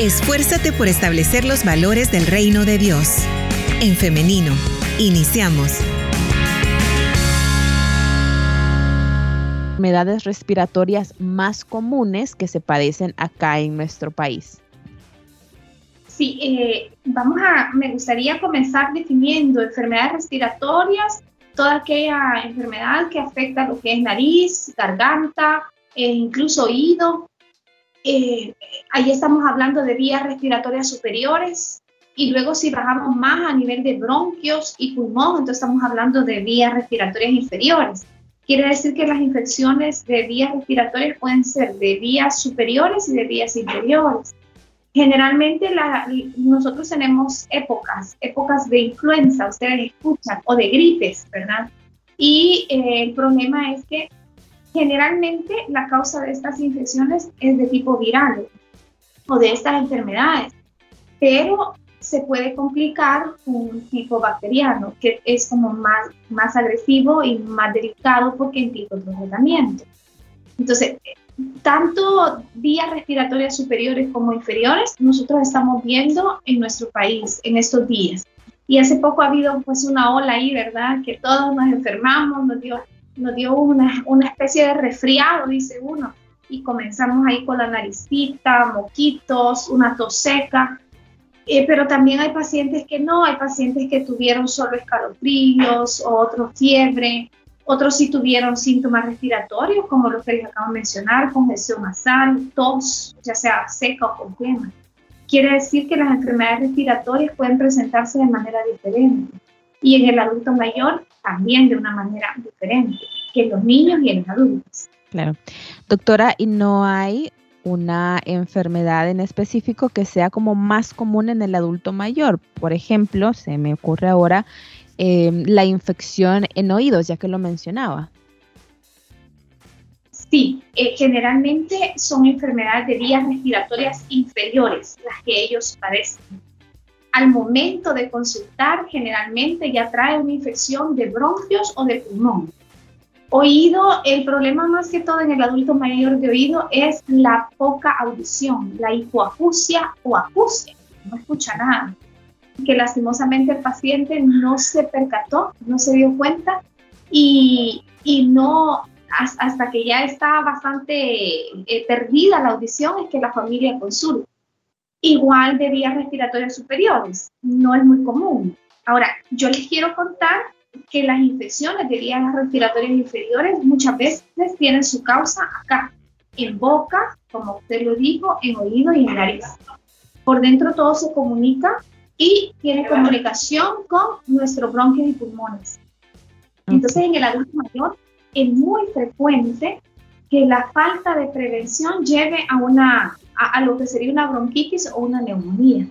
Esfuérzate por establecer los valores del reino de Dios. En femenino, iniciamos. Enfermedades respiratorias más comunes que se padecen acá en nuestro país. Sí, eh, vamos a, me gustaría comenzar definiendo enfermedades respiratorias, toda aquella enfermedad que afecta lo que es nariz, garganta, e incluso oído. Eh, ahí estamos hablando de vías respiratorias superiores y luego si bajamos más a nivel de bronquios y pulmón, entonces estamos hablando de vías respiratorias inferiores. Quiere decir que las infecciones de vías respiratorias pueden ser de vías superiores y de vías inferiores. Generalmente nosotros tenemos épocas, épocas de influenza, ustedes escuchan, o de gripes, ¿verdad? Y eh, el problema es que generalmente la causa de estas infecciones es de tipo viral o de estas enfermedades, pero se puede complicar un tipo bacteriano que es como más, más agresivo y más delicado porque implica otro tratamiento. Entonces, tanto vías respiratorias superiores como inferiores, nosotros estamos viendo en nuestro país en estos días. Y hace poco ha habido pues una ola ahí, ¿verdad? Que todos nos enfermamos, nos dio, nos dio una, una especie de resfriado, dice uno. Y comenzamos ahí con la naricita, moquitos, una tos seca. Eh, pero también hay pacientes que no, hay pacientes que tuvieron solo escalofríos, otros fiebre, otros sí tuvieron síntomas respiratorios, como los que les acabo de mencionar, congestión nasal, tos, ya sea seca o completa. Quiere decir que las enfermedades respiratorias pueden presentarse de manera diferente y en el adulto mayor también de una manera diferente que en los niños y en los adultos. Claro. Doctora, ¿y no hay una enfermedad en específico que sea como más común en el adulto mayor? Por ejemplo, se me ocurre ahora Em, la infección en oídos, ya que lo mencionaba. Sí, eh, generalmente son enfermedades de vías respiratorias inferiores las que ellos padecen. Al momento de consultar, generalmente ya trae una infección de bronquios o de pulmón. Oído, el problema más que todo en el adulto mayor de oído es la poca audición, la hipoacusia o acusia, no escucha nada que lastimosamente el paciente no se percató, no se dio cuenta y, y no, hasta que ya está bastante eh, perdida la audición, es que la familia consulta. Igual de vías respiratorias superiores, no es muy común. Ahora, yo les quiero contar que las infecciones de vías respiratorias inferiores muchas veces tienen su causa acá, en boca, como usted lo dijo, en oído y en nariz. Por dentro todo se comunica y tiene comunicación con nuestros bronquios y pulmones. Entonces, en el adulto mayor es muy frecuente que la falta de prevención lleve a, una, a, lo que sería una bronquitis o una neumonía.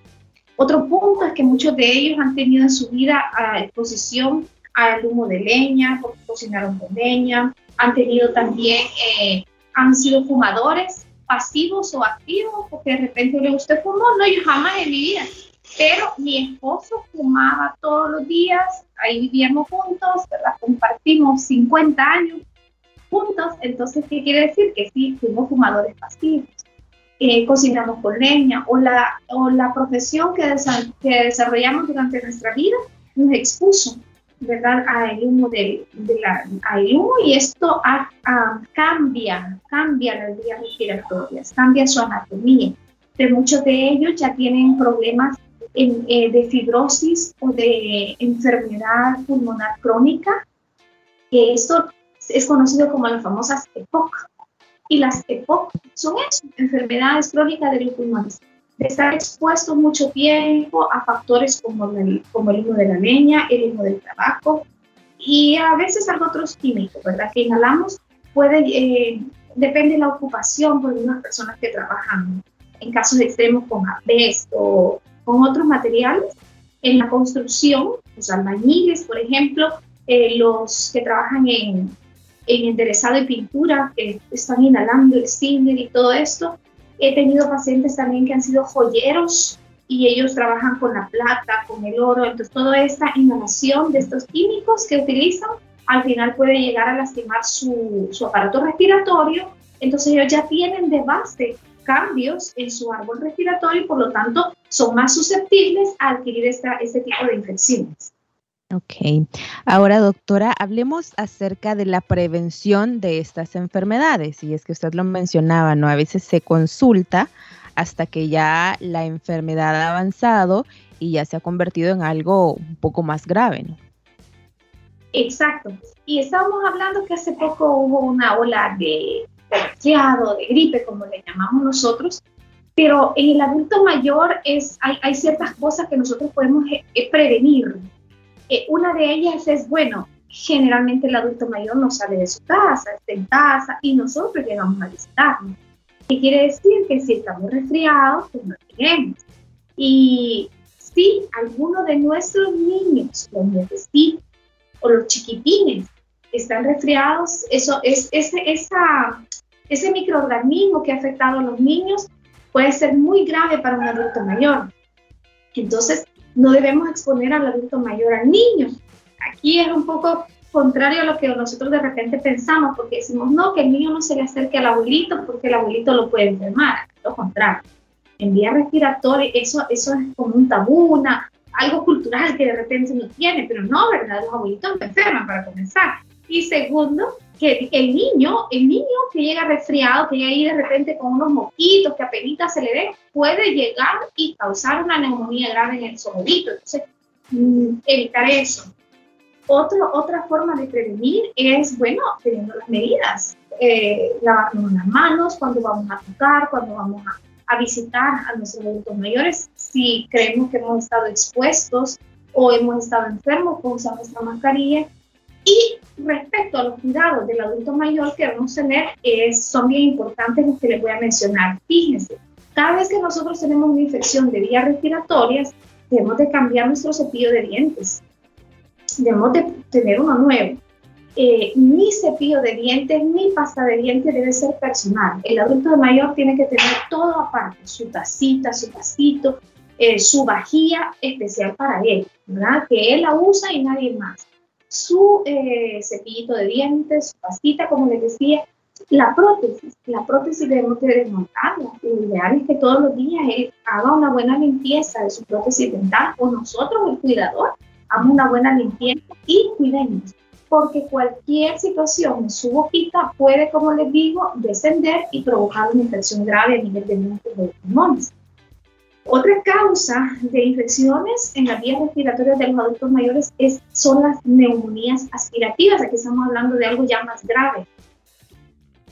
Otro punto es que muchos de ellos han tenido en su vida exposición al humo de leña, porque cocinaron con leña, han tenido también, eh, han sido fumadores pasivos o activos, porque de repente le usted fumó, no, yo jamás en mi vida pero mi esposo fumaba todos los días, ahí vivíamos juntos, ¿verdad? Compartimos 50 años juntos, entonces, ¿qué quiere decir? Que sí, fuimos fumadores pasivos. Eh, cocinamos con leña o la, o la profesión que, que desarrollamos durante nuestra vida nos expuso ¿verdad? al humo, de, de la, humo y esto cambia, cambia las vías respiratorias, cambia su anatomía. De muchos de ellos ya tienen problemas eh, de fibrosis o de enfermedad pulmonar crónica, que esto es conocido como las famosas EPOC. Y las EPOC son eso, enfermedades crónicas de los pulmones. De estar expuesto mucho tiempo a factores como el, como el humo de la leña, el humo del tabaco y a veces a otros químicos, ¿verdad? Que inhalamos puede, eh, depende de la ocupación por unas personas que trabajan en casos extremos con asbesto con otros materiales en la construcción, los albañiles, por ejemplo, eh, los que trabajan en, en enderezado y pintura, que están inhalando el stinger y todo esto. He tenido pacientes también que han sido joyeros y ellos trabajan con la plata, con el oro, entonces toda esta inhalación de estos químicos que utilizan al final puede llegar a lastimar su, su aparato respiratorio, entonces ellos ya tienen de base cambios en su árbol respiratorio y por lo tanto son más susceptibles a adquirir esta, este tipo de infecciones. Ok. Ahora, doctora, hablemos acerca de la prevención de estas enfermedades. Y es que usted lo mencionaba, ¿no? A veces se consulta hasta que ya la enfermedad ha avanzado y ya se ha convertido en algo un poco más grave, ¿no? Exacto. Y estábamos hablando que hace poco hubo una ola de resfriado, de gripe, como le llamamos nosotros, pero en el adulto mayor es, hay, ciertas cosas que nosotros podemos eh, prevenir. Eh, una de ellas es, bueno, generalmente el adulto mayor no sale de su casa, está en casa y nosotros llegamos a visitarnos. ¿Qué quiere decir? Que si estamos resfriados, pues no tenemos. Y si alguno de nuestros niños, los necesita, o los chiquitines están resfriados, eso es ese, esa, ese microorganismo que ha afectado a los niños puede ser muy grave para un adulto mayor. Entonces, no debemos exponer al adulto mayor al niño. Aquí es un poco contrario a lo que nosotros de repente pensamos, porque decimos, no, que el niño no se le acerque al abuelito porque el abuelito lo puede enfermar. Lo contrario. En vía respiratoria, eso, eso es como un tabú, una, algo cultural que de repente no tiene, pero no, ¿verdad? Los abuelitos no enferman para comenzar. Y segundo, que el niño, el niño que llega resfriado, que llega ahí de repente con unos moquitos que apenas se le ve, puede llegar y causar una neumonía grave en el abuelito. Entonces, mm, evitar eso. Otro, otra forma de prevenir es, bueno, teniendo las medidas. Eh, lavarnos las manos cuando vamos a tocar, cuando vamos a a visitar a nuestros adultos mayores si creemos que hemos estado expuestos o hemos estado enfermos, con usar nuestra mascarilla. Y respecto a los cuidados del adulto mayor que debemos tener, es, son bien importantes los que les voy a mencionar. Fíjense, cada vez que nosotros tenemos una infección de vías respiratorias, debemos de cambiar nuestro cepillo de dientes. Debemos de tener uno nuevo eh, ni cepillo de dientes ni pasta de dientes debe ser personal. El adulto mayor tiene que tener todo aparte, su tacita, su vasito, eh, su vajilla especial para él, ¿verdad? Que él la usa y nadie más. Su eh, cepillito de dientes, su pastita, como les decía, la prótesis, la prótesis debemos de desmontarla. Lo ideal es que todos los días él haga una buena limpieza de su prótesis dental o nosotros, el cuidador, hagamos una buena limpieza y cuidemos porque cualquier situación en su boquita puede, como les digo, descender y provocar una infección grave a nivel de de pulmones. Otra causa de infecciones en las vías respiratorias de los adultos mayores es, son las neumonías aspirativas. Aquí estamos hablando de algo ya más grave.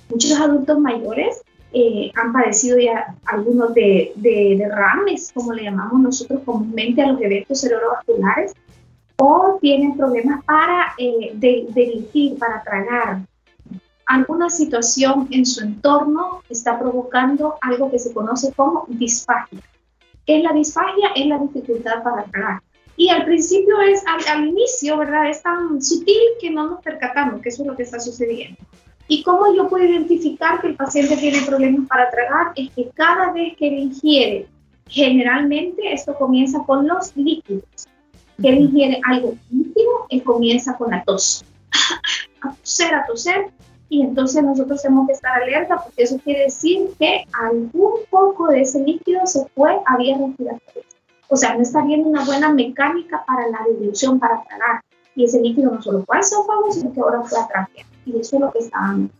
Muchos adultos mayores eh, han padecido ya algunos de, de derrames, como le llamamos nosotros comúnmente a los eventos cerebrovasculares, o tienen problemas para eh, de, para tragar. Alguna situación en su entorno está provocando algo que se conoce como disfagia. ¿Qué es la disfagia? Es la dificultad para tragar. Y al principio es, al, inicio, ¿verdad? Es tan sutil que no nos percatamos que eso es lo que está sucediendo. ¿Y cómo yo puedo identificar que el paciente tiene problemas para tragar? Es que cada vez que le ingiere, generalmente esto comienza con los líquidos que él ingiere algo íntimo, él comienza con la tos, a toser, a toser, y entonces nosotros tenemos que estar alerta porque eso quiere decir que algún poco de ese líquido se fue a vías respiratorias. O sea, no está viendo una buena mecánica para la dilución, para tragar. Y ese líquido no solo fue al esófago, sino que ahora fue a tráquea. Y eso es lo que está dando.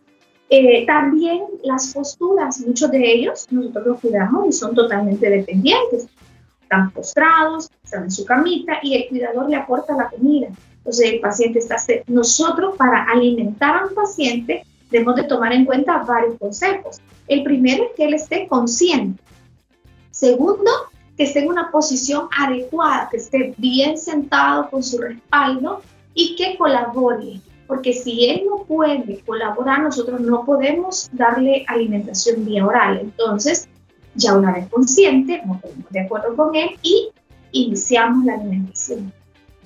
Eh, también las posturas, muchos de ellos nosotros los cuidamos y son totalmente dependientes están postrados, están en su camita y el cuidador le aporta la comida. Entonces el paciente está... Nosotros para alimentar a un paciente debemos de tomar en cuenta varios consejos. El primero es que él esté consciente. Segundo, que esté en una posición adecuada, que esté bien sentado con su respaldo y que colabore. Porque si él no puede colaborar, nosotros no podemos darle alimentación vía oral. Entonces, ya una vez consciente, nos ponemos de acuerdo con él y iniciamos la alimentación.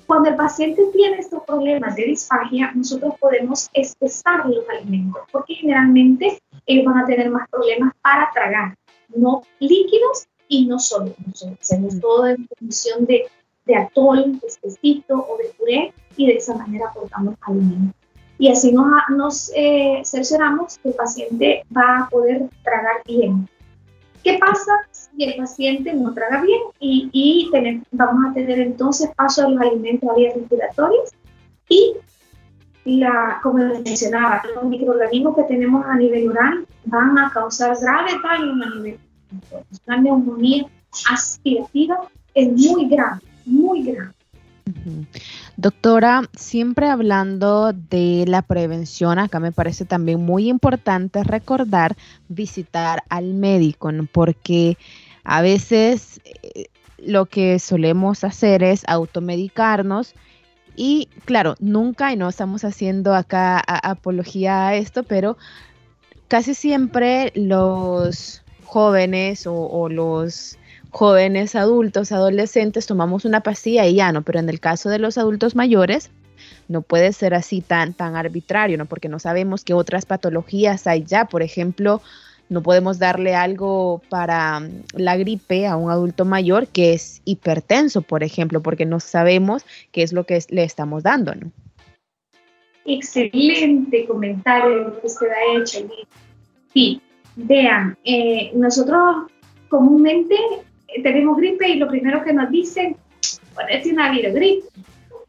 Cuando el paciente tiene estos problemas de disfagia, nosotros podemos espesar los alimentos, porque generalmente ellos van a tener más problemas para tragar, no líquidos y no sólidos. hacemos todo en condición de, de atol, de espesito o de puré, y de esa manera aportamos alimentos. Y así nos, nos eh, que el paciente va a poder tragar bien. ¿Qué pasa si el paciente no traga bien? Y, y vamos a tener entonces paso de los alimentos a vías respiratorias y la, como les mencionaba, los microorganismos que tenemos a nivel oral van a causar graves daños a nivel una neumonía aspirativa es muy grave, muy grave. Doctora, siempre hablando de la prevención, acá me parece también muy importante recordar visitar al médico, porque a veces eh, lo que solemos hacer es automedicarnos y claro, nunca, y no estamos haciendo acá apología a esto, pero casi siempre los jóvenes o, los jóvenes, adultos, adolescentes, tomamos una pastilla y ya no, pero en el caso de los adultos mayores, no puede ser así tan, tan arbitrario, ¿no? Porque no sabemos qué otras patologías hay ya. Por ejemplo, no podemos darle algo para mm, la gripe a un adulto mayor que es hipertenso, por ejemplo, porque no sabemos qué es lo que le estamos dando, ¿no? Excelente comentario que usted ha hecho. Sí, Vean, eh, nosotros comúnmente tenemos gripe y lo primero que nos dicen, ponete una virogripe,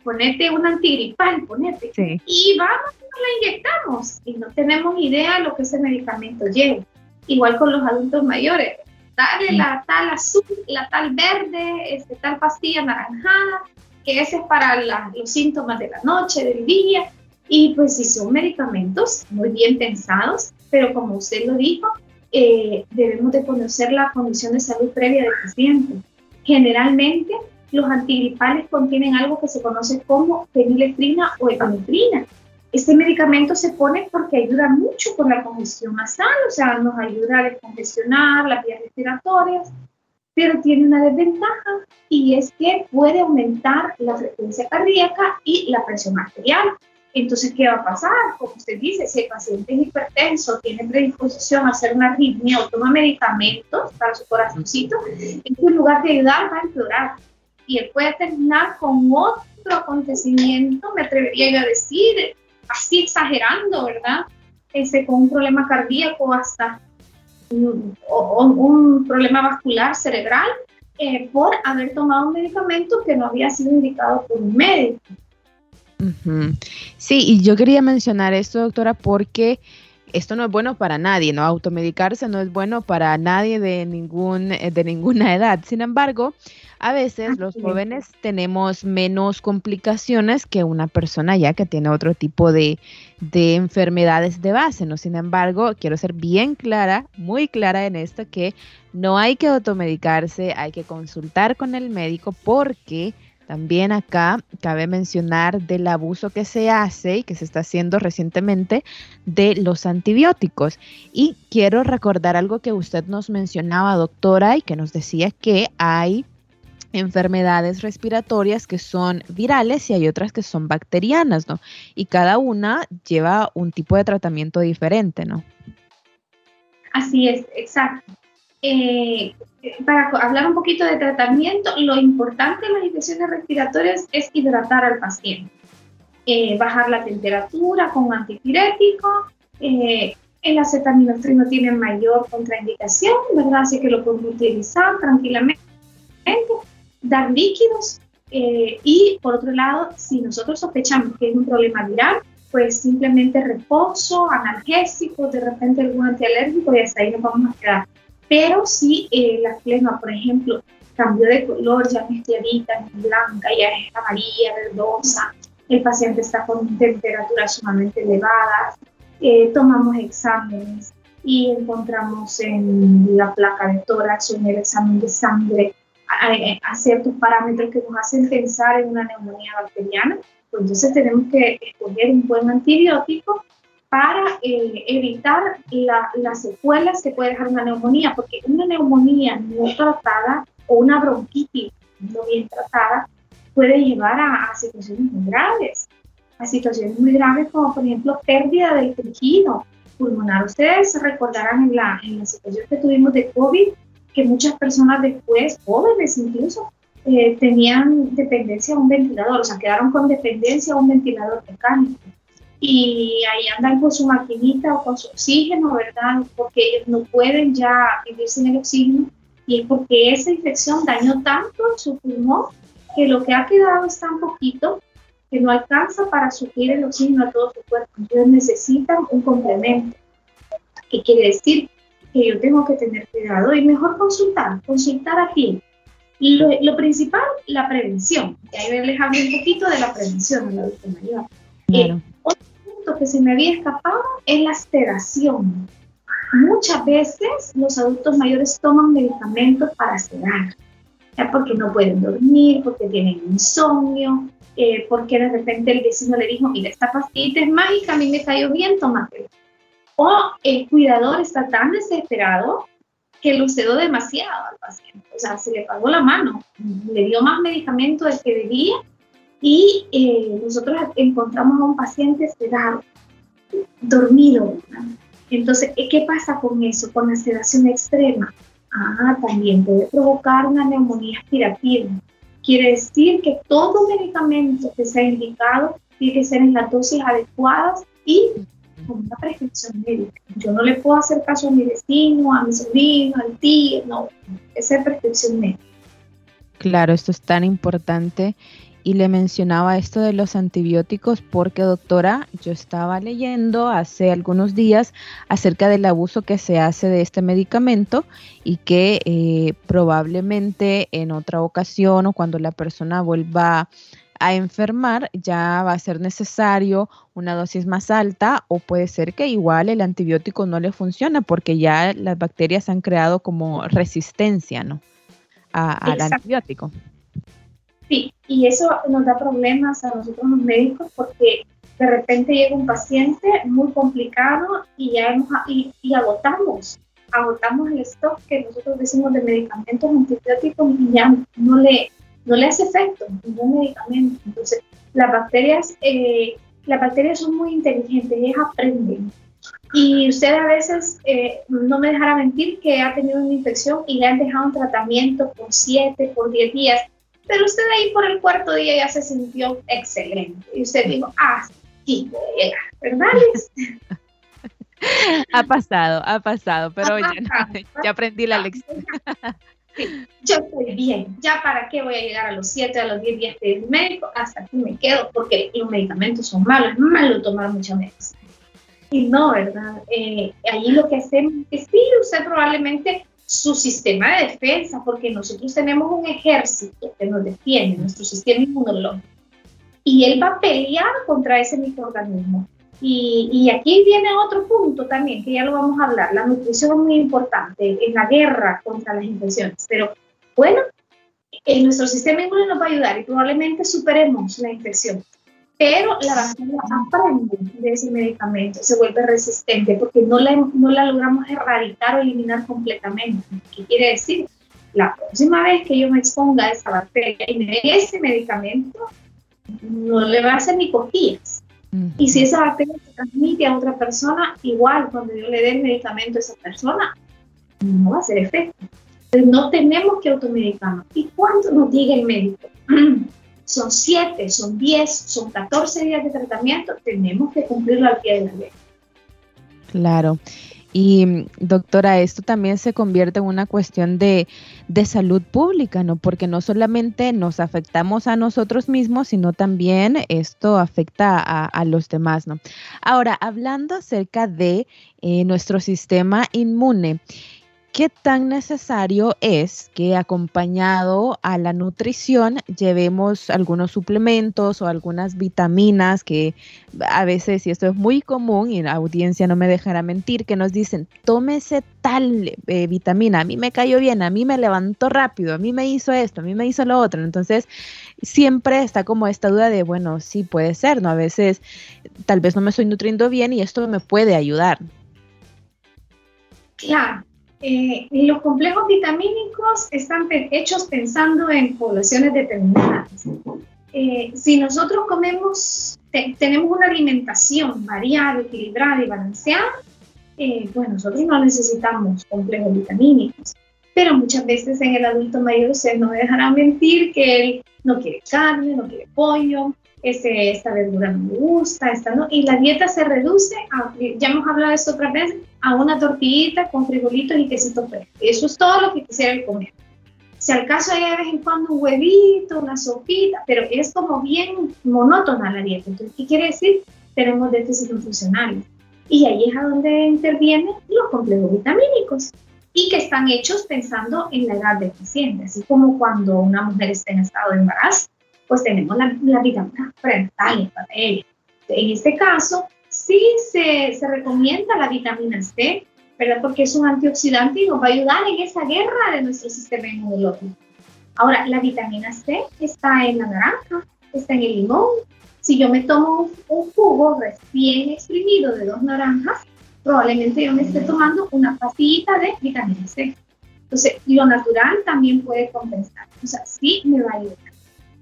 ponete un antigripal, ponete. Y vamos, la inyectamos y no tenemos idea de lo que ese medicamento lleva. Igual con los adultos mayores, darle la tal azul, la tal verde, este, tal pastilla naranjada, que ese es para los síntomas de la noche, del día. Y pues si son medicamentos muy bien pensados, pero como usted lo dijo, eh, debemos de conocer la condición de salud previa del paciente. Generalmente, los antigripales contienen algo que se conoce como fenilefrina o epinefrina. Este medicamento se pone porque ayuda mucho con la congestión nasal, o sea, nos ayuda a descongestionar las vías respiratorias, pero tiene una desventaja y es que puede aumentar la frecuencia cardíaca y la presión arterial. Entonces, ¿qué va a pasar? Como usted dice, si el paciente es hipertenso, tiene predisposición a hacer una arritmia o toma medicamentos para su corazoncito, en lugar de ayudar va a empeorar. Y él puede terminar con otro acontecimiento, me atrevería a decir, así exagerando, ¿verdad? Ese, con un problema cardíaco hasta un, un problema vascular cerebral eh, por haber tomado un medicamento que no había sido indicado por un médico. Sí, y yo quería mencionar esto, doctora, porque esto no es bueno para nadie, ¿no? Automedicarse no es bueno para nadie de, ningún, eh, de ninguna edad. Sin embargo, a veces los jóvenes tenemos menos complicaciones que una persona ya que tiene otro tipo de, de, enfermedades de base, ¿no? Sin embargo, quiero ser bien clara, muy clara en esto, que no hay que automedicarse, hay que consultar con el médico porque también acá cabe mencionar del abuso que se hace y que se está haciendo recientemente de los antibióticos. Y quiero recordar algo que usted nos mencionaba, doctora, y que nos decía que hay enfermedades respiratorias que son virales y hay otras que son bacterianas, ¿no? Y cada una lleva un tipo de tratamiento diferente, ¿no? Así es, exacto. Eh, para hablar un poquito de tratamiento, lo importante en las infecciones respiratorias es hidratar al paciente, eh, bajar la temperatura con antipirético, eh, el acetaminofén tiene mayor contraindicación, ¿verdad? Así que lo podemos utilizar tranquilamente, dar líquidos eh, y por otro lado, si nosotros sospechamos que es un problema viral, pues simplemente reposo, analgésico, de repente algún antialérgico y hasta ahí nos vamos a quedar. Pero si eh, la flema, por ejemplo, cambió de color, ya es clarita, es blanca, ya es amarilla, verdosa, el paciente está con temperaturas sumamente elevadas, eh, tomamos exámenes y encontramos en la placa de tórax o en el examen de sangre a, ciertos parámetros que nos hacen pensar en una neumonía bacteriana, pues entonces tenemos que escoger un buen antibiótico para eh, evitar las secuelas que puede dejar una neumonía, porque una neumonía no tratada o una bronquitis no bien tratada puede llevar a, situaciones muy graves, a situaciones muy graves como por ejemplo pérdida del tejido pulmonar. Ustedes recordarán en la, en la situación que tuvimos de COVID que muchas personas después, jóvenes incluso, eh, tenían dependencia a un ventilador, o sea, quedaron con dependencia a un ventilador mecánico y ahí andan con su maquinita o con su oxígeno, ¿verdad? Porque no pueden ya vivir sin el oxígeno y es porque esa infección dañó tanto su pulmón que lo que ha quedado es tan poquito que no alcanza para suplir el oxígeno a todo su cuerpo. Entonces necesitan un complemento. ¿Qué quiere decir? Que yo tengo que tener cuidado y mejor consultar, consultar aquí. Lo, lo principal, la prevención. Y ahí les hablo un poquito de la prevención en la adulto mayor. Eh, que se me había escapado es la sedación. Muchas veces los adultos mayores toman medicamentos para sedar, porque no pueden dormir, porque tienen insomnio, eh, porque de repente el vecino le dijo, mira, esta pastilla es mágica, a mí me cayó bien, tómate. O el cuidador está tan desesperado que lo sedó demasiado al paciente, o sea, se le pagó la mano, le dio más medicamento del que debía y eh, nosotros encontramos a un paciente sedado, dormido. Entonces, ¿qué pasa con eso, con la sedación extrema? Ah, también puede provocar una neumonía aspirativa. Quiere decir que todo medicamento que sea indicado tiene que ser en las dosis adecuadas y con una prescripción médica. Yo no le puedo hacer caso a mi vecino, a mi sobrino, al tío, no, es prescripción médica. Claro, esto es tan importante y le mencionaba esto de los antibióticos porque doctora, yo estaba leyendo hace algunos días acerca del abuso que se hace de este medicamento y que eh, probablemente en otra ocasión o cuando la persona vuelva a enfermar ya va a ser necesario una dosis más alta o puede ser que igual el antibiótico no le funcione porque ya las bacterias han creado como resistencia ¿no? al antibiótico. Sí, y eso nos da problemas a nosotros los médicos porque de repente llega un paciente muy complicado y ya hemos, y, agotamos, agotamos el stock que nosotros decimos de medicamentos antibióticos y ya no le, no le hace efecto ningún medicamento. Entonces, las bacterias, eh, las bacterias son muy inteligentes, ellas aprenden. Y usted a veces, eh, no me dejará mentir, que ha tenido una infección y le han dejado un tratamiento por 7, por 10 días pero usted ahí por el cuarto día ya se sintió excelente. Y usted dijo, ah, sí, ¿verdad? ha pasado, ha pasado, pero ya, ya, aprendí la lección. yo estoy bien, ya para qué voy a llegar a los 7, a los 10 días de médico, hasta aquí me quedo, porque los medicamentos son malos, es malo tomar muchas veces. Y no, ¿verdad? Eh, ahí lo que hacemos es que sí, usted probablemente su sistema de defensa, porque nosotros tenemos un ejército que nos defiende, nuestro sistema inmunológico, y él va a pelear contra ese microorganismo. Y, y, aquí viene otro punto también, que ya lo vamos a hablar, la nutrición es muy importante en la guerra contra las infecciones, pero bueno, en nuestro sistema inmune nos va a ayudar y probablemente superemos la infección pero la bacteria aprende de ese medicamento, se vuelve resistente porque no la, no la logramos erradicar o eliminar completamente. ¿Qué quiere decir? La próxima vez que yo me exponga a esa bacteria y me dé ese medicamento, no le va a hacer ni cosquillas. Y si esa bacteria se transmite a otra persona, igual cuando yo le dé el medicamento a esa persona, no va a hacer efecto. Entonces no tenemos que automedicarnos. ¿Y cuánto nos diga el médico? son 7, son 10, son 14 días de tratamiento, tenemos que cumplirlo al pie de la ley. Claro. Y doctora, esto también se convierte en una cuestión de, salud pública, ¿no? Porque no solamente nos afectamos a nosotros mismos, sino también esto afecta a, los demás, ¿no? Ahora, hablando acerca de eh, nuestro sistema inmune, ¿Qué tan necesario es que acompañado a la nutrición llevemos algunos suplementos o algunas vitaminas que a veces, y esto es muy común, y la audiencia no me dejará mentir, que nos dicen, tómese tal eh, vitamina, a mí me cayó bien, a mí me levantó rápido, a mí me hizo esto, a mí me hizo lo otro. Entonces, siempre está como esta duda de, bueno, sí puede ser, ¿no? A veces tal vez no me estoy nutriendo bien y esto me puede ayudar. Claro, eh, los complejos vitamínicos están hechos pensando en poblaciones determinadas. Eh, si nosotros comemos, tenemos una alimentación variada, equilibrada y balanceada, eh, pues nosotros no necesitamos complejos vitamínicos. Pero muchas veces en el adulto mayor se no dejará mentir que él no quiere carne, no quiere pollo, ese, esta verdura me gusta, esta no, y la dieta se reduce, a, ya hemos hablado de esto otra vez, a una tortillita con frijolitos y quesito fresco. Eso es todo lo que quisiera comer. Si al caso hay de vez en cuando un huevito, una sopita, pero es como bien monótona la dieta. Entonces, ¿qué quiere decir? Tenemos déficit nutricional. Y ahí es a donde intervienen los complejos vitamínicos y que están hechos pensando en la edad deficiente, así como cuando una mujer está en estado de embarazo, pues tenemos la, la vitamina frentales para ella. En este caso, sí se, se recomienda la vitamina C, ¿verdad? Porque es un antioxidante y nos va a ayudar en esa guerra de nuestro sistema inmunológico. Ahora, la vitamina C está en la naranja, está en el limón. Si yo me tomo un, jugo recién exprimido de dos naranjas, probablemente yo me esté tomando una pastillita de vitamina C. Entonces, lo natural también puede compensar. O sea, sí me va a ayudar.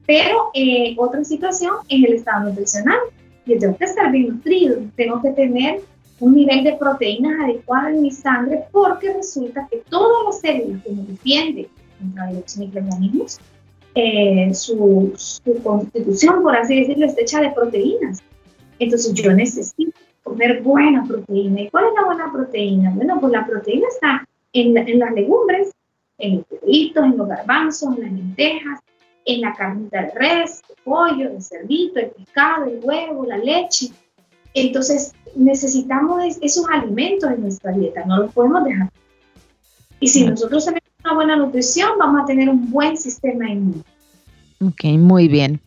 Pero eh, otra situación es el estado nutricional. Yo tengo que estar bien nutrido, tengo que tener un nivel de proteínas adecuado en mi sangre porque resulta que todas las células que me defienden contra los microorganismos, eh, su, constitución, por así decirlo, está hecha de proteínas. Entonces yo necesito comer buena proteína. ¿Y cuál es la buena proteína? Bueno, pues la proteína está en, en las legumbres, en los huevitos, en los garbanzos, en las lentejas, en la carnita de res, el pollo, el cerdito, el pescado, el huevo, la leche. Entonces, necesitamos esos alimentos en nuestra dieta, no los podemos dejar. Y si nosotros tenemos una buena nutrición, vamos a tener un buen sistema inmune. Ok, muy bien.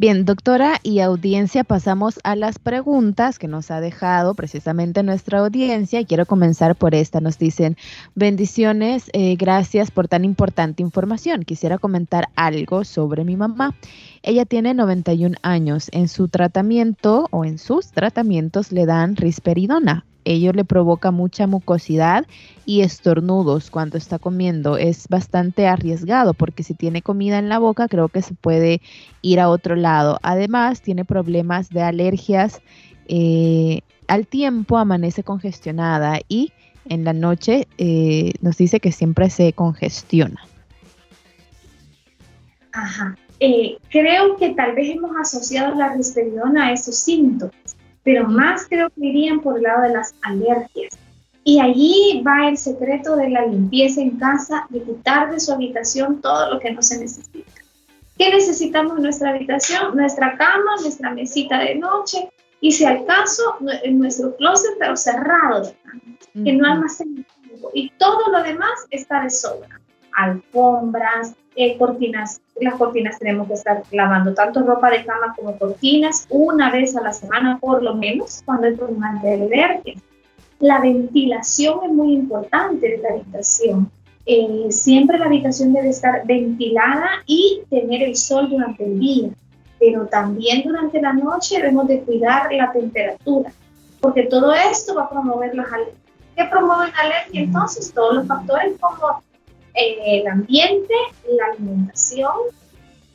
Bien, doctora y audiencia, pasamos a las preguntas que nos ha dejado precisamente nuestra audiencia y quiero comenzar por esta. Nos dicen, bendiciones, eh, gracias por tan importante información. Quisiera comentar algo sobre mi mamá. Ella tiene 91 años. En su tratamiento o en sus tratamientos le dan risperidona ello le provoca mucha mucosidad y estornudos cuando está comiendo. Es bastante arriesgado porque si tiene comida en la boca creo que se puede ir a otro lado. Además tiene problemas de alergias. Eh, al tiempo amanece congestionada y en la noche eh, nos dice que siempre se congestiona. Ajá. Eh, creo que tal vez hemos asociado la risperidona a esos síntomas pero más creo que irían por el lado de las alergias. Y allí va el secreto de la limpieza en casa, de quitar de su habitación todo lo que no se necesita. ¿Qué necesitamos en nuestra habitación? Nuestra cama, nuestra mesita de noche y si al caso, en nuestro closet, pero cerrado, que no almacene y todo lo demás está de sobra. Alfombras, eh, cortinas las cortinas tenemos que estar lavando tanto ropa de cama como cortinas una vez a la semana por lo menos cuando hay problemas de alergia. La ventilación es muy importante de la habitación. Eh, siempre la habitación debe estar ventilada y tener el sol durante el día, pero también durante la noche debemos de cuidar la temperatura, porque todo esto va a promover las alergias. ¿Qué promueven alergia? Entonces, todos los factores como el ambiente, la alimentación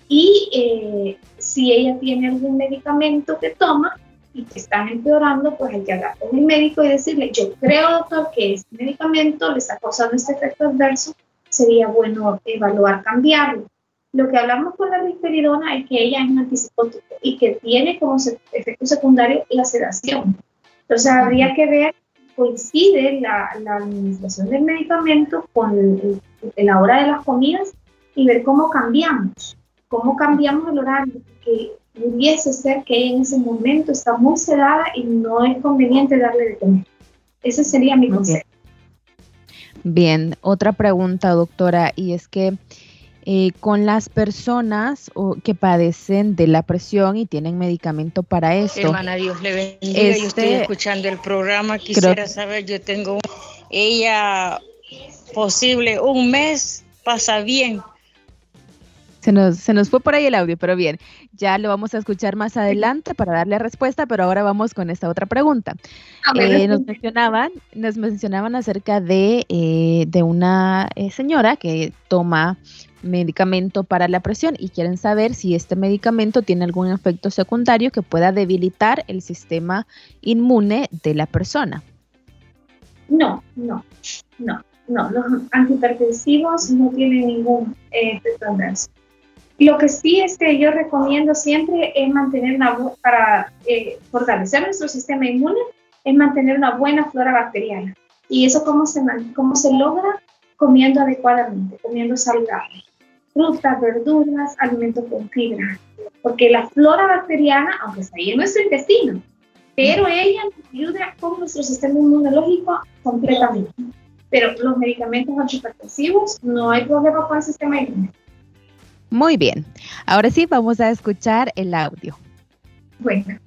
y eh, si ella tiene algún medicamento que toma y que están empeorando, pues hay que hablar con el médico y decirle, yo creo, doctor, que este medicamento le está causando este efecto adverso, sería bueno evaluar cambiarlo. Lo que hablamos con la risperidona es que ella es un antipsicótico y que tiene como efecto secundario la sedación. Entonces habría que ver, coincide la, la administración del medicamento con el, la hora de las comidas y ver cómo cambiamos, cómo cambiamos el horario, que pudiese ser que en ese momento está muy sedada y no es conveniente darle de comer. Ese sería mi consejo. Bien, otra pregunta, doctora, y es que eh, con las personas que padecen de la presión y tienen medicamento para esto. Hermana, Dios le bendiga. yo estoy este, escuchando el programa. Quisiera saber, yo tengo, ella posible un mes pasa bien. Se nos, se nos fue por ahí el audio, pero bien, ya lo vamos a escuchar más adelante para darle respuesta, pero ahora vamos con esta otra pregunta. Eh, nos mencionaban, nos mencionaban acerca de, eh, de una eh, señora que toma medicamento para la presión y quieren saber si este medicamento tiene algún efecto secundario que pueda debilitar el sistema inmune de la persona. No, no, no. No, los antihipertensivos no tienen ningún eh, efecto adverso. Lo que sí es que yo recomiendo siempre es mantener una, para eh, fortalecer nuestro sistema inmune, es mantener una buena flora bacteriana. ¿Y eso cómo se, cómo se logra? Comiendo adecuadamente, comiendo saludable. Frutas, verduras, alimentos con fibra. Porque la flora bacteriana, aunque está ahí en nuestro intestino, pero ella nos ayuda con nuestro sistema inmunológico completamente. Pero los medicamentos antihipertensivos no hay problema con el sistema inmune. Muy bien. Ahora sí, vamos a escuchar el audio. Bueno.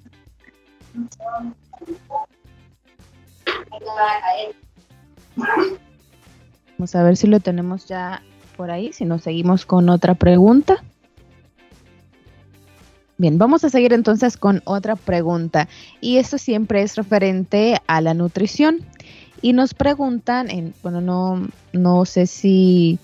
Vamos a ver si lo tenemos ya por ahí, si nos seguimos con otra pregunta. Bien, vamos a seguir entonces con otra pregunta y esto siempre es referente a la nutrición y nos preguntan, en, bueno, no, no sé si,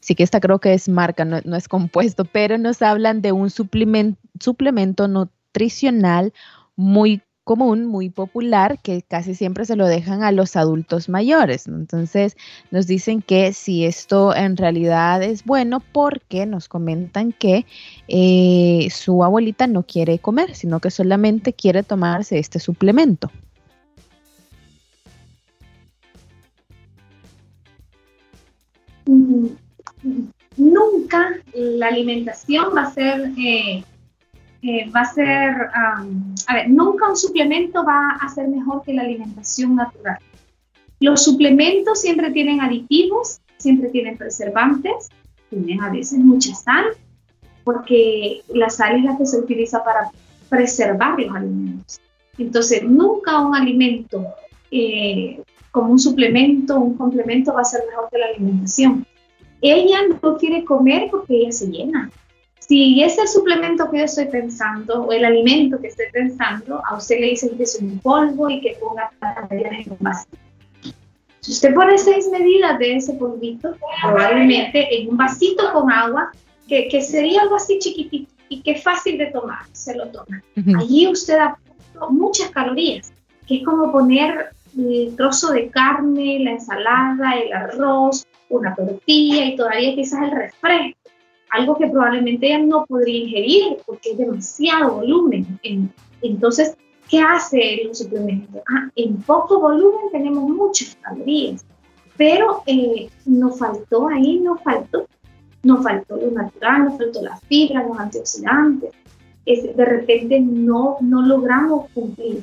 sí que esta creo que es marca, no, no es compuesto, pero nos hablan de un suplemento, suplemento nutricional muy común, muy popular, que casi siempre se lo dejan a los adultos mayores. Entonces nos dicen que si esto en realidad es bueno porque nos comentan que eh, su abuelita no quiere comer, sino que solamente quiere tomarse este suplemento. Mm, nunca la alimentación va a ser eh, va a ser, a ver, nunca un suplemento va a ser mejor que la alimentación natural. Los suplementos siempre tienen aditivos, siempre tienen preservantes, tienen a veces mucha sal, porque la sal es la que se utiliza para preservar los alimentos. Entonces, nunca un alimento eh, como un suplemento, un complemento va a ser mejor que la alimentación. Ella no quiere comer porque ella se llena si es el suplemento que yo estoy pensando o el alimento que estoy pensando, a usted le dicen que es un polvo y que ponga medidas en un vasito. Si usted pone seis medidas de ese polvito, probablemente en un vasito con agua, que, que sería algo así chiquitito y que es fácil de tomar, se lo toma. Allí usted ha puesto muchas calorías, que es como poner el trozo de carne, la ensalada, el arroz, una tortilla y todavía quizás el refresco algo que probablemente ella no podría ingerir porque es demasiado volumen. Entonces, ¿qué hace el suplemento? Ah, en poco volumen tenemos muchas calorías, pero eh, nos faltó ahí, nos faltó, nos faltó lo natural, nos faltó la fibra, los antioxidantes. de repente no, no logramos cumplir.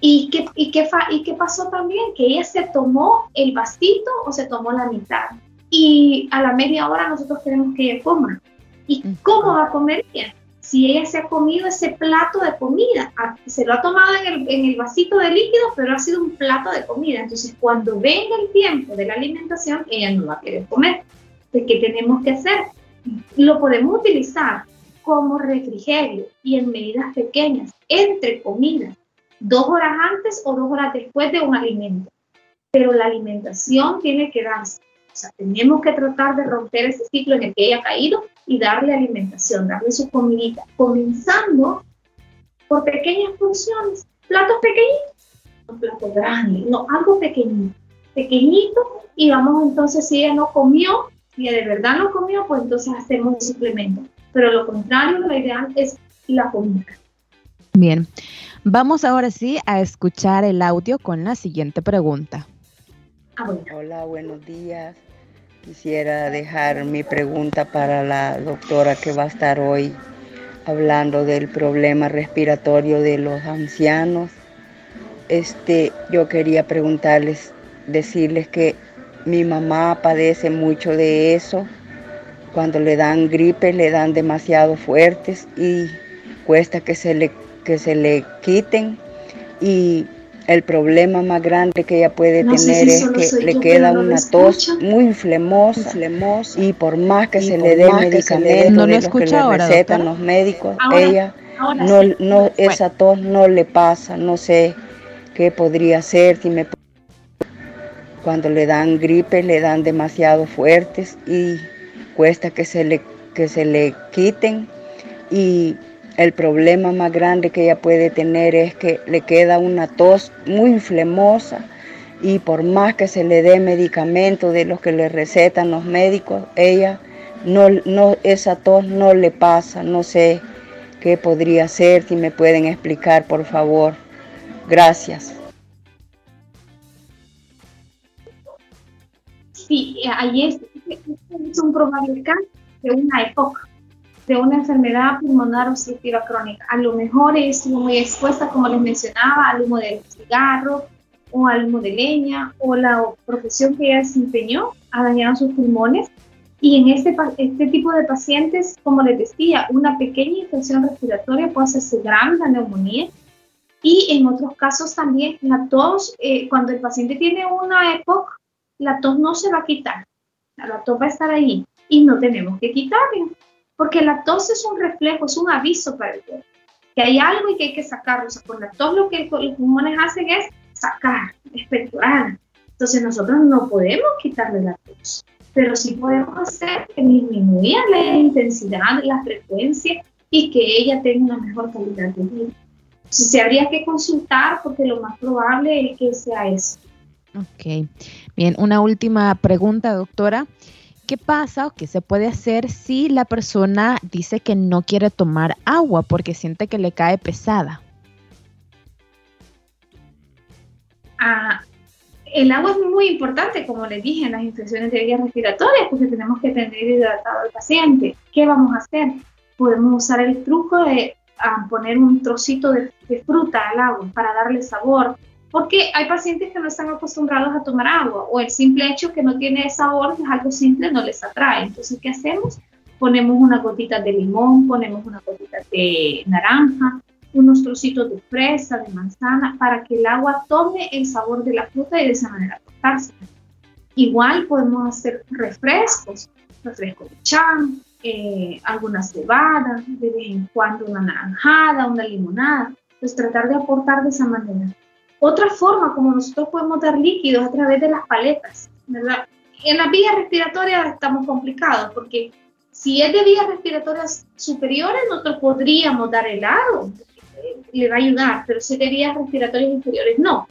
¿Y qué, y, qué ¿Y qué pasó también? Que ella se tomó el vasito o se tomó la mitad y a la media hora nosotros queremos que ella coma. ¿Y cómo va a comer ella? Si ella se ha comido ese plato de comida, ah, se lo ha tomado en el, en el vasito de líquido, pero ha sido un plato de comida. Entonces, cuando venga el tiempo de la alimentación, ella no va a querer comer. Entonces, ¿qué tenemos que hacer? Lo podemos utilizar como refrigerio y en medidas pequeñas, entre comidas, dos horas antes o dos horas después de un alimento. Pero la alimentación tiene que darse o sea, tenemos que tratar de romper ese ciclo en el que ella ha caído y darle alimentación, darle su comidita, comenzando por pequeñas porciones, platos pequeñitos, no platos grandes, no, algo pequeñito, pequeñito, y vamos entonces, si ella no comió, si de verdad no comió, pues entonces hacemos un suplemento. Pero lo contrario, lo ideal es la comida. Bien, vamos ahora sí a escuchar el audio con la siguiente pregunta. Ah, Hola, buenos días. Quisiera dejar mi pregunta para la doctora que va a estar hoy hablando del problema respiratorio de los ancianos. Este, yo quería preguntarles, decirles que mi mamá padece mucho de eso. Cuando le dan gripe, le dan demasiado fuertes y cuesta que se le, que se le quiten. Y el problema más grande que ella puede tener es que le queda una tos muy inflamosa, y por más que se le dé medicamentos no de los que le recetan los médicos, ella no, no esa tos no le pasa, no sé qué podría ser si me cuando le dan gripe le dan demasiado fuertes y cuesta que se le que se le quiten y el problema más grande que ella puede tener es que le queda una tos muy inflamosa y por más que se le dé medicamento de los que le recetan los médicos, ella no, no, esa tos no le pasa, no sé qué podría ser, si me pueden explicar, por favor. Gracias. Sí, ahí es, es un probable caso de una época, de una enfermedad pulmonar obstructiva crónica. A lo mejor es muy expuesta, como les mencionaba, al humo del cigarro o al humo de leña o la profesión que ella desempeñó ha dañado sus pulmones. Y en este, este tipo de pacientes, como les decía, una pequeña infección respiratoria puede hacerse grave, la neumonía. Y en otros casos también la tos, eh, cuando el paciente tiene una época, la tos no se va a quitar. La tos va a estar ahí y no tenemos que quitarla. Porque la tos es un reflejo, es un aviso para el cuerpo. Que hay algo y que hay que sacarlo. O sea, con la tos lo que los pulmones hacen es sacar, expectorar. Entonces nosotros no podemos quitarle la tos, pero sí podemos hacer que disminuya la intensidad, la frecuencia y que ella tenga una mejor calidad de vida. Entonces se habría que consultar porque lo más probable es que sea eso. Ok, bien, una última pregunta, doctora. ¿Qué pasa o qué se puede hacer si la persona dice que no quiere tomar agua porque siente que le cae pesada? Ah, el agua es muy importante, como les dije, en las infecciones de vías respiratorias, porque tenemos que tener hidratado al paciente. ¿Qué vamos a hacer? Podemos usar el truco de ah, poner un trocito de, de fruta al agua para darle sabor, porque hay pacientes que no están acostumbrados a tomar agua o el simple hecho que no tiene sabor, que es algo simple, no les atrae. Entonces, ¿qué hacemos? Ponemos unas gotitas de limón, ponemos unas gotitas de naranja, unos trocitos de fresa, de manzana, para que el agua tome el sabor de la fruta y de esa manera cortarse. Igual podemos hacer refrescos, refresco de chan, eh, alguna cebada, de vez en cuando una naranjada, una limonada. Pues tratar de aportar de esa manera. Otra forma como nosotros podemos dar líquidos a través de las paletas, ¿verdad? En las vías respiratorias estamos complicados porque si es de vías respiratorias superiores, nosotros podríamos dar helado, le va a ayudar, pero si de vías respiratorias inferiores, no.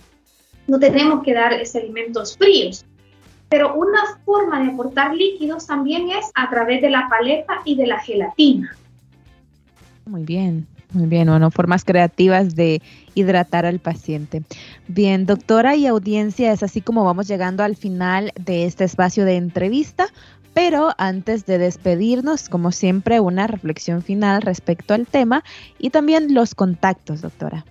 No tenemos que dar alimentos fríos. Pero una forma de aportar líquidos también es a través de la paleta y de la gelatina. Muy bien, muy bien, bueno, formas creativas de hidratar al paciente. Bien, doctora y audiencia, es así como vamos llegando al final de este espacio de entrevista. Pero antes de despedirnos, como siempre, una reflexión final respecto al tema y también los contactos, doctora.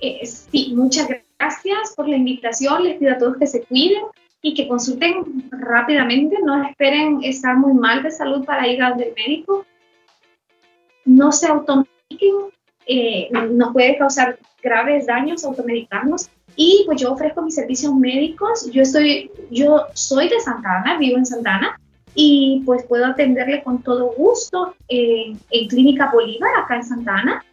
Eh, sí, muchas gracias por la invitación. Les pido a todos que se cuiden y que consulten rápidamente. No esperen estar muy mal de salud para ir al médico. No se automediquen. Eh, nos puede causar graves daños automedicarnos y pues yo ofrezco mis servicios médicos. Yo, estoy, yo soy de Santana, vivo en Santana, y pues puedo atenderle con todo gusto en, Clínica Bolívar, acá en Santana.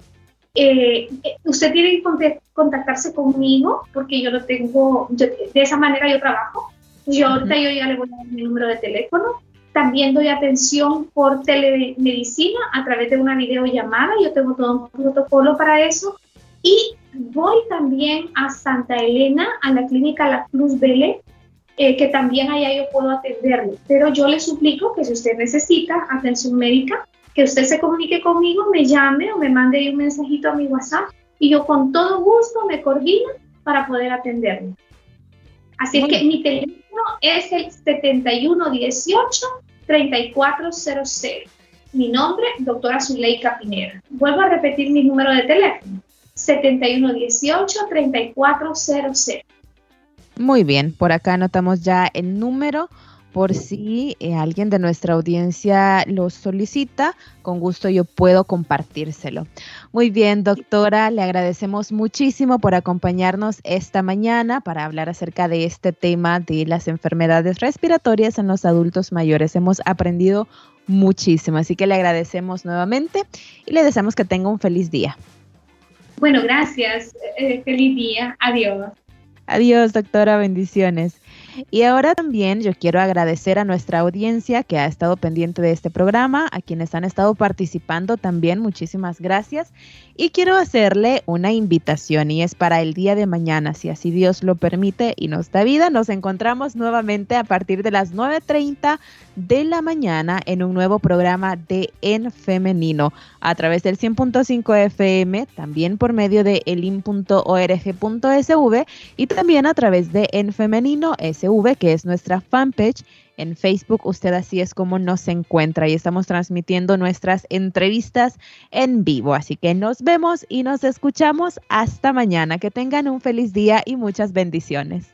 Eh, eh, usted tiene que contactarse conmigo porque yo lo tengo, de esa manera yo trabajo. Yo ahorita yo ya le voy a dar mi número de teléfono. También doy atención por telemedicina a través de una videollamada. Yo tengo todo un protocolo para eso. Y voy también a Santa Elena, a la clínica La Cruz Vélez, eh, que también allá yo puedo atenderle. Pero yo le suplico que si usted necesita atención médica, que usted se comunique conmigo, me llame o me mande un mensajito a mi WhatsApp y yo con todo gusto me coordino para poder atenderle. Así es que mi teléfono es el 7118-3400. Mi nombre, doctora Zuleika Pinera. Vuelvo a repetir mi número de teléfono, 7118-3400. Muy bien, por acá anotamos ya el número por si eh, alguien de nuestra audiencia lo solicita, con gusto yo puedo compartírselo. Muy bien, doctora, le agradecemos muchísimo por acompañarnos esta mañana para hablar acerca de este tema de las enfermedades respiratorias en los adultos mayores. Hemos aprendido muchísimo, así que le agradecemos nuevamente y le deseamos que tenga un feliz día. Bueno, gracias. Eh, feliz día. Adiós. Adiós, doctora. Bendiciones. Y ahora también yo quiero agradecer a nuestra audiencia que ha estado pendiente de este programa, a quienes han estado participando también, muchísimas gracias. Y quiero hacerle una invitación y es para el día de mañana, si así Dios lo permite y nos da vida, nos encontramos nuevamente a partir de las 9.30 de la mañana en un nuevo programa de En Femenino a través del 100.5 FM, también por medio de elim.org.sv y también a través de En Femenino SV, que es nuestra fanpage en Facebook. Usted así es como nos encuentra y estamos transmitiendo nuestras entrevistas en vivo. Así que nos vemos y nos escuchamos hasta mañana. Que tengan un feliz día y muchas bendiciones.